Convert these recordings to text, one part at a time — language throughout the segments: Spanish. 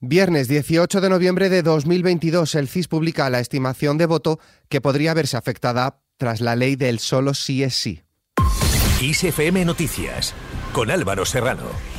Viernes 18 de noviembre de 2022, el CIS publica la estimación de voto que podría verse afectada tras la ley del solo sí es sí. ISFM Noticias, con Álvaro Serrano.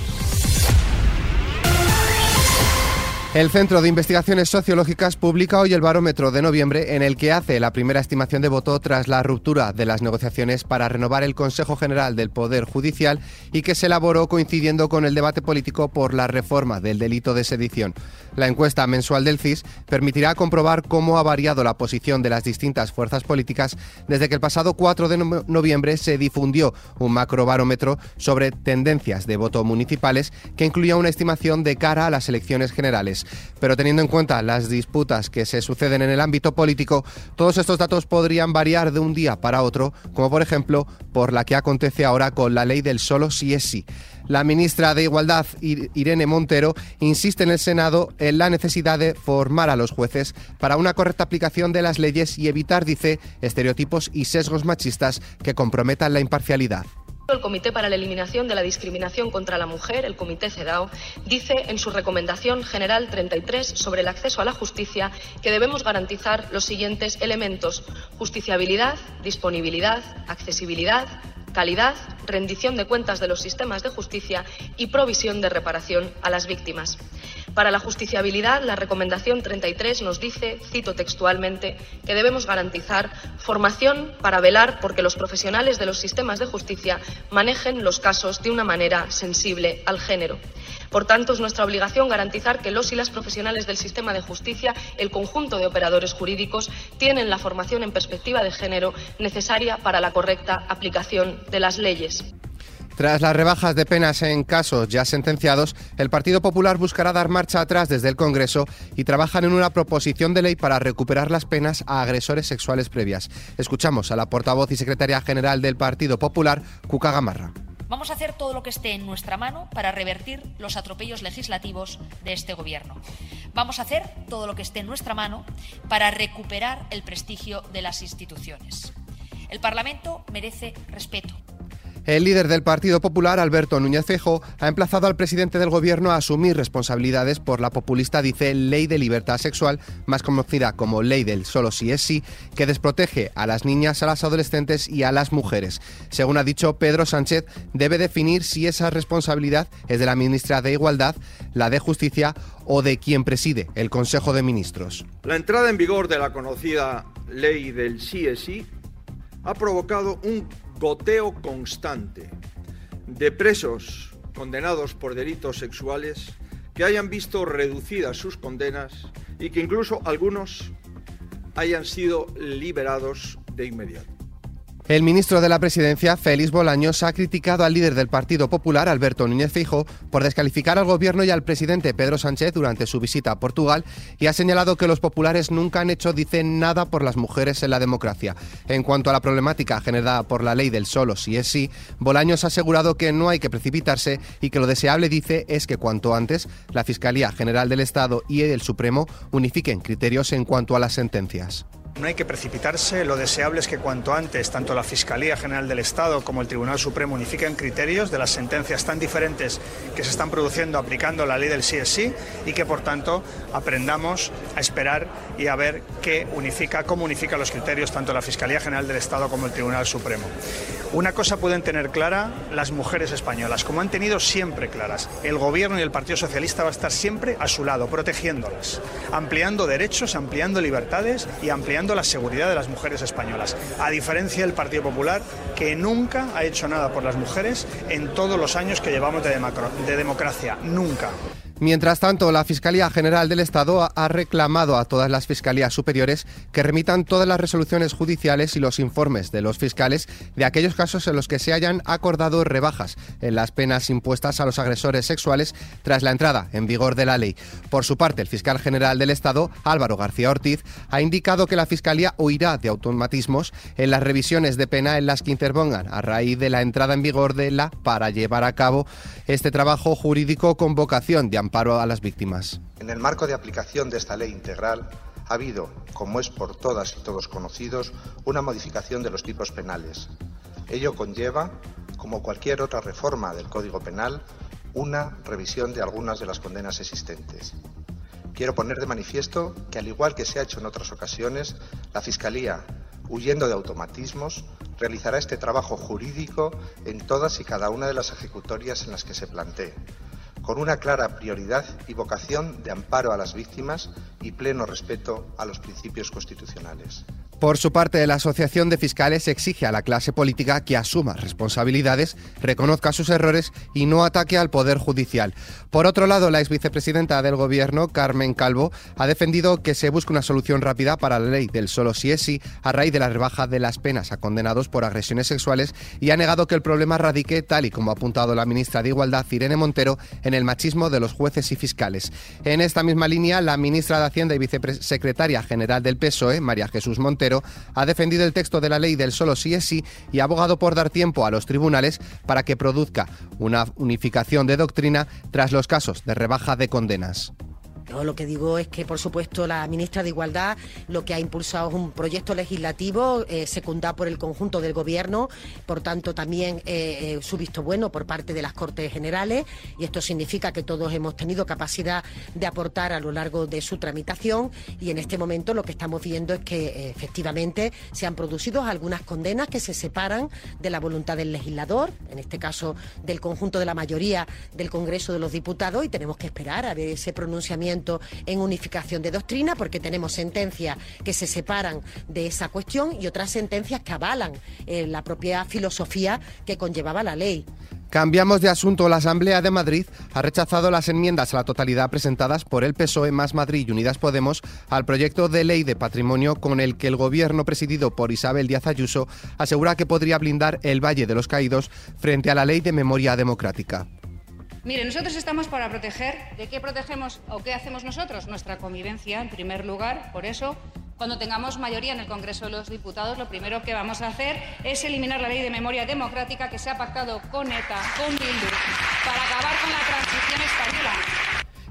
El Centro de Investigaciones Sociológicas publica hoy el barómetro de noviembre en el que hace la primera estimación de voto tras la ruptura de las negociaciones para renovar el Consejo General del Poder Judicial y que se elaboró coincidiendo con el debate político por la reforma del delito de sedición. La encuesta mensual del CIS permitirá comprobar cómo ha variado la posición de las distintas fuerzas políticas desde que el pasado 4 de noviembre se difundió un macrobarómetro sobre tendencias de voto municipales que incluía una estimación de cara a las elecciones generales. Pero teniendo en cuenta las disputas que se suceden en el ámbito político, todos estos datos podrían variar de un día para otro, como por ejemplo por la que acontece ahora con la ley del solo sí es sí. La ministra de Igualdad, Irene Montero, insiste en el Senado en la necesidad de formar a los jueces para una correcta aplicación de las leyes y evitar, dice, estereotipos y sesgos machistas que comprometan la imparcialidad. El Comité para la Eliminación de la Discriminación contra la Mujer, el Comité CEDAW, dice en su Recomendación General 33 sobre el acceso a la justicia que debemos garantizar los siguientes elementos justiciabilidad, disponibilidad, accesibilidad, calidad, rendición de cuentas de los sistemas de justicia y provisión de reparación a las víctimas. Para la justiciabilidad, la Recomendación 33 nos dice, cito textualmente, que debemos garantizar formación para velar porque los profesionales de los sistemas de justicia manejen los casos de una manera sensible al género. Por tanto, es nuestra obligación garantizar que los y las profesionales del sistema de justicia, el conjunto de operadores jurídicos, tienen la formación en perspectiva de género necesaria para la correcta aplicación de las leyes. Tras las rebajas de penas en casos ya sentenciados, el Partido Popular buscará dar marcha atrás desde el Congreso y trabajan en una proposición de ley para recuperar las penas a agresores sexuales previas. Escuchamos a la portavoz y secretaria general del Partido Popular, Cuca Gamarra. Vamos a hacer todo lo que esté en nuestra mano para revertir los atropellos legislativos de este Gobierno. Vamos a hacer todo lo que esté en nuestra mano para recuperar el prestigio de las instituciones. El Parlamento merece respeto. El líder del Partido Popular, Alberto Núñez Fejo, ha emplazado al presidente del Gobierno a asumir responsabilidades por la populista, dice, Ley de Libertad Sexual, más conocida como Ley del Solo Si es Sí, que desprotege a las niñas, a las adolescentes y a las mujeres. Según ha dicho Pedro Sánchez, debe definir si esa responsabilidad es de la ministra de Igualdad, la de Justicia o de quien preside el Consejo de Ministros. La entrada en vigor de la conocida Ley del Sí es Sí ha provocado un goteo constante de presos condenados por delitos sexuales que hayan visto reducidas sus condenas y que incluso algunos hayan sido liberados de inmediato. El ministro de la Presidencia, Félix Bolaños, ha criticado al líder del Partido Popular, Alberto Núñez Fijo, por descalificar al gobierno y al presidente Pedro Sánchez durante su visita a Portugal y ha señalado que los populares nunca han hecho, dice, nada por las mujeres en la democracia. En cuanto a la problemática generada por la ley del solo si es sí, Bolaños ha asegurado que no hay que precipitarse y que lo deseable, dice, es que cuanto antes la Fiscalía General del Estado y el Supremo unifiquen criterios en cuanto a las sentencias. No hay que precipitarse, lo deseable es que cuanto antes tanto la Fiscalía General del Estado como el Tribunal Supremo unifiquen criterios de las sentencias tan diferentes que se están produciendo aplicando la ley del sí es sí y que por tanto aprendamos a esperar y a ver qué unifica, cómo unifica los criterios tanto la Fiscalía General del Estado como el Tribunal Supremo. Una cosa pueden tener clara las mujeres españolas, como han tenido siempre claras. El Gobierno y el Partido Socialista va a estar siempre a su lado, protegiéndolas, ampliando derechos, ampliando libertades y ampliando la seguridad de las mujeres españolas, a diferencia del Partido Popular, que nunca ha hecho nada por las mujeres en todos los años que llevamos de, de democracia, nunca. Mientras tanto, la Fiscalía General del Estado ha reclamado a todas las fiscalías superiores que remitan todas las resoluciones judiciales y los informes de los fiscales de aquellos casos en los que se hayan acordado rebajas en las penas impuestas a los agresores sexuales tras la entrada en vigor de la ley. Por su parte, el fiscal general del Estado, Álvaro García Ortiz, ha indicado que la Fiscalía huirá de automatismos en las revisiones de pena en las que interpongan a raíz de la entrada en vigor de la para llevar a cabo este trabajo jurídico con vocación de amparo a las víctimas. En el marco de aplicación de esta ley integral, ha habido, como es por todas y todos conocidos, una modificación de los tipos penales. Ello conlleva, como cualquier otra reforma del Código Penal, una revisión de algunas de las condenas existentes. quiero poner de manifiesto que, al igual que se ha hecho en otras ocasiones, la Fiscalía, huyendo de automatismos, realizará este trabajo jurídico en todas y cada una de las ejecutorias en las que se plantee, con una clara prioridad y vocación de amparo a las víctimas y pleno respeto a los principios constitucionales. Por su parte, la Asociación de Fiscales exige a la clase política que asuma responsabilidades, reconozca sus errores y no ataque al Poder Judicial. Por otro lado, la ex vicepresidenta del Gobierno, Carmen Calvo, ha defendido que se busque una solución rápida para la ley del solo si es sí a raíz de la rebaja de las penas a condenados por agresiones sexuales y ha negado que el problema radique, tal y como ha apuntado la ministra de Igualdad, Irene Montero, en el machismo de los jueces y fiscales. En esta misma línea, la ministra de Hacienda y vicesecretaria general del PSOE, María Jesús Montero, ha defendido el texto de la ley del solo sí es sí y ha abogado por dar tiempo a los tribunales para que produzca una unificación de doctrina tras los casos de rebaja de condenas. Yo lo que digo es que, por supuesto, la ministra de Igualdad lo que ha impulsado es un proyecto legislativo eh, secundado por el conjunto del Gobierno, por tanto, también eh, eh, su visto bueno por parte de las Cortes Generales, y esto significa que todos hemos tenido capacidad de aportar a lo largo de su tramitación, y en este momento lo que estamos viendo es que efectivamente se han producido algunas condenas que se separan de la voluntad del legislador, en este caso del conjunto de la mayoría del Congreso de los Diputados, y tenemos que esperar a ver ese pronunciamiento en unificación de doctrina, porque tenemos sentencias que se separan de esa cuestión y otras sentencias que avalan eh, la propia filosofía que conllevaba la ley. Cambiamos de asunto. La Asamblea de Madrid ha rechazado las enmiendas a la totalidad presentadas por el PSOE más Madrid y Unidas Podemos al proyecto de ley de patrimonio con el que el gobierno presidido por Isabel Díaz Ayuso asegura que podría blindar el Valle de los Caídos frente a la ley de memoria democrática. Mire, nosotros estamos para proteger. ¿De qué protegemos o qué hacemos nosotros? Nuestra convivencia, en primer lugar. Por eso, cuando tengamos mayoría en el Congreso de los Diputados, lo primero que vamos a hacer es eliminar la ley de memoria democrática que se ha pactado con ETA, con Bildu, para acabar con la transición española.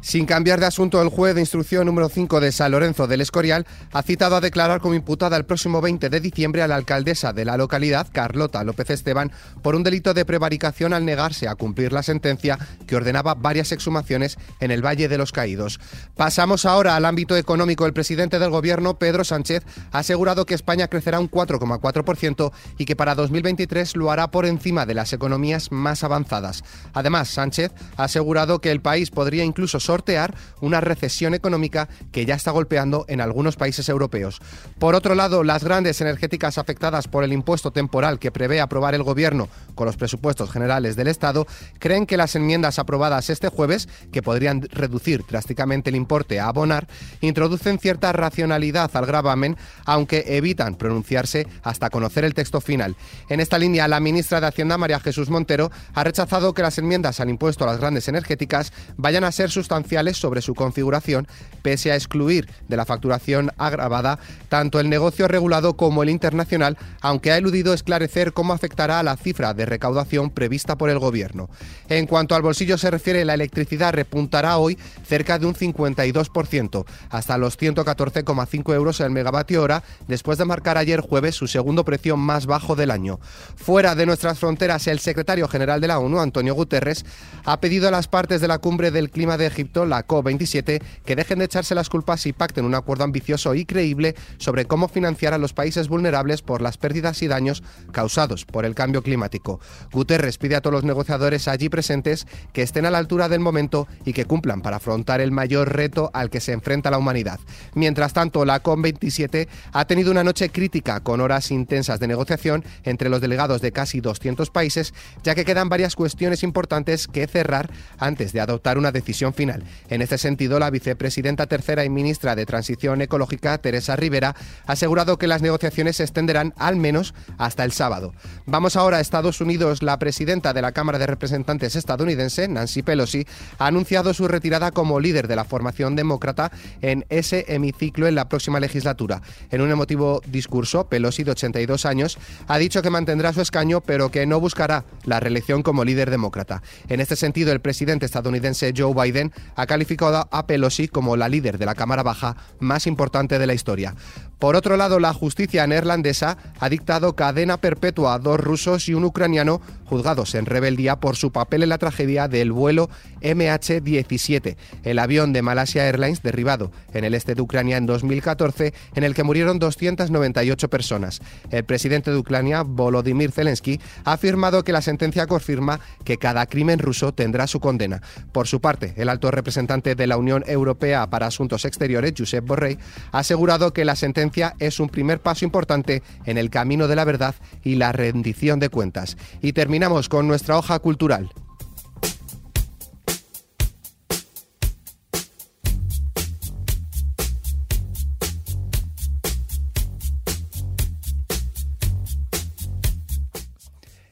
Sin cambiar de asunto, el juez de instrucción número 5 de San Lorenzo del Escorial ha citado a declarar como imputada el próximo 20 de diciembre a la alcaldesa de la localidad, Carlota López Esteban, por un delito de prevaricación al negarse a cumplir la sentencia que ordenaba varias exhumaciones en el Valle de los Caídos. Pasamos ahora al ámbito económico. El presidente del Gobierno, Pedro Sánchez, ha asegurado que España crecerá un 4,4% y que para 2023 lo hará por encima de las economías más avanzadas. Además, Sánchez ha asegurado que el país podría incluso sortear una recesión económica que ya está golpeando en algunos países europeos. Por otro lado, las grandes energéticas afectadas por el impuesto temporal que prevé aprobar el Gobierno con los presupuestos generales del Estado creen que las enmiendas aprobadas este jueves, que podrían reducir drásticamente el importe a abonar, introducen cierta racionalidad al gravamen, aunque evitan pronunciarse hasta conocer el texto final. En esta línea, la ministra de Hacienda, María Jesús Montero, ha rechazado que las enmiendas al impuesto a las grandes energéticas vayan a ser sustanciales sobre su configuración, pese a excluir de la facturación agravada tanto el negocio regulado como el internacional, aunque ha eludido esclarecer cómo afectará a la cifra de recaudación prevista por el Gobierno. En cuanto al bolsillo se refiere, la electricidad repuntará hoy cerca de un 52%, hasta los 114,5 euros el megavatio hora, después de marcar ayer jueves su segundo precio más bajo del año. Fuera de nuestras fronteras, el secretario general de la ONU, Antonio Guterres, ha pedido a las partes de la cumbre del clima de Egipto la COP27, que dejen de echarse las culpas y pacten un acuerdo ambicioso y creíble sobre cómo financiar a los países vulnerables por las pérdidas y daños causados por el cambio climático. Guterres pide a todos los negociadores allí presentes que estén a la altura del momento y que cumplan para afrontar el mayor reto al que se enfrenta la humanidad. Mientras tanto, la COP27 ha tenido una noche crítica con horas intensas de negociación entre los delegados de casi 200 países, ya que quedan varias cuestiones importantes que cerrar antes de adoptar una decisión final. En este sentido, la vicepresidenta tercera y ministra de Transición Ecológica, Teresa Rivera, ha asegurado que las negociaciones se extenderán al menos hasta el sábado. Vamos ahora a Estados Unidos. La presidenta de la Cámara de Representantes estadounidense, Nancy Pelosi, ha anunciado su retirada como líder de la formación demócrata en ese hemiciclo en la próxima legislatura. En un emotivo discurso, Pelosi, de 82 años, ha dicho que mantendrá su escaño, pero que no buscará la reelección como líder demócrata. En este sentido, el presidente estadounidense Joe Biden ha calificado a Pelosi como la líder de la Cámara Baja más importante de la historia. Por otro lado, la justicia neerlandesa ha dictado cadena perpetua a dos rusos y un ucraniano juzgados en rebeldía por su papel en la tragedia del vuelo MH17, el avión de Malasia Airlines derribado en el este de Ucrania en 2014, en el que murieron 298 personas. El presidente de Ucrania, Volodymyr Zelensky, ha afirmado que la sentencia confirma que cada crimen ruso tendrá su condena. Por su parte, el alto representante de la Unión Europea para Asuntos Exteriores, Josep Borrell, ha asegurado que la sentencia es un primer paso importante en el camino de la verdad y la rendición de cuentas. Y terminamos con nuestra hoja cultural.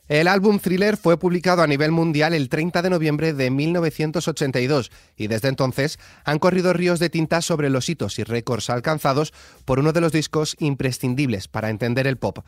El álbum Thriller fue publicado a nivel mundial el 30 de noviembre de 1982 y desde entonces han corrido ríos de tinta sobre los hitos y récords alcanzados por uno de los discos imprescindibles para entender el pop.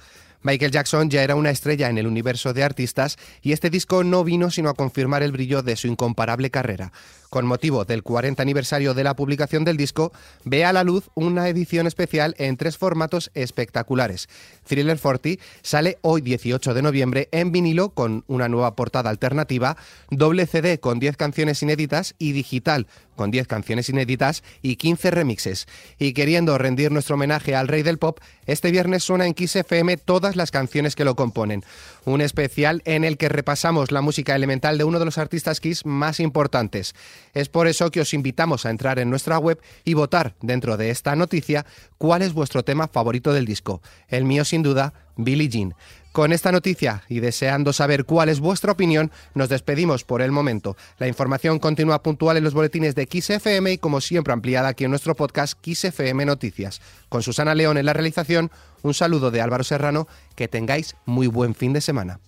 Michael Jackson ya era una estrella en el universo de artistas y este disco no vino sino a confirmar el brillo de su incomparable carrera. Con motivo del 40 aniversario de la publicación del disco, ve a la luz una edición especial en tres formatos espectaculares. Thriller 40 sale hoy 18 de noviembre vinilo con una nueva portada alternativa, doble CD con 10 canciones inéditas y digital con 10 canciones inéditas y 15 remixes. Y queriendo rendir nuestro homenaje al rey del pop, este viernes suena en Kiss FM todas las canciones que lo componen. Un especial en el que repasamos la música elemental de uno de los artistas Kiss más importantes. Es por eso que os invitamos a entrar en nuestra web y votar dentro de esta noticia cuál es vuestro tema favorito del disco. El mío sin duda, Billie Jean. Con esta noticia y deseando saber cuál es vuestra opinión, nos despedimos por el momento. La información continúa puntual en los boletines de XFM y como siempre ampliada aquí en nuestro podcast XFM Noticias. Con Susana León en la realización, un saludo de Álvaro Serrano, que tengáis muy buen fin de semana.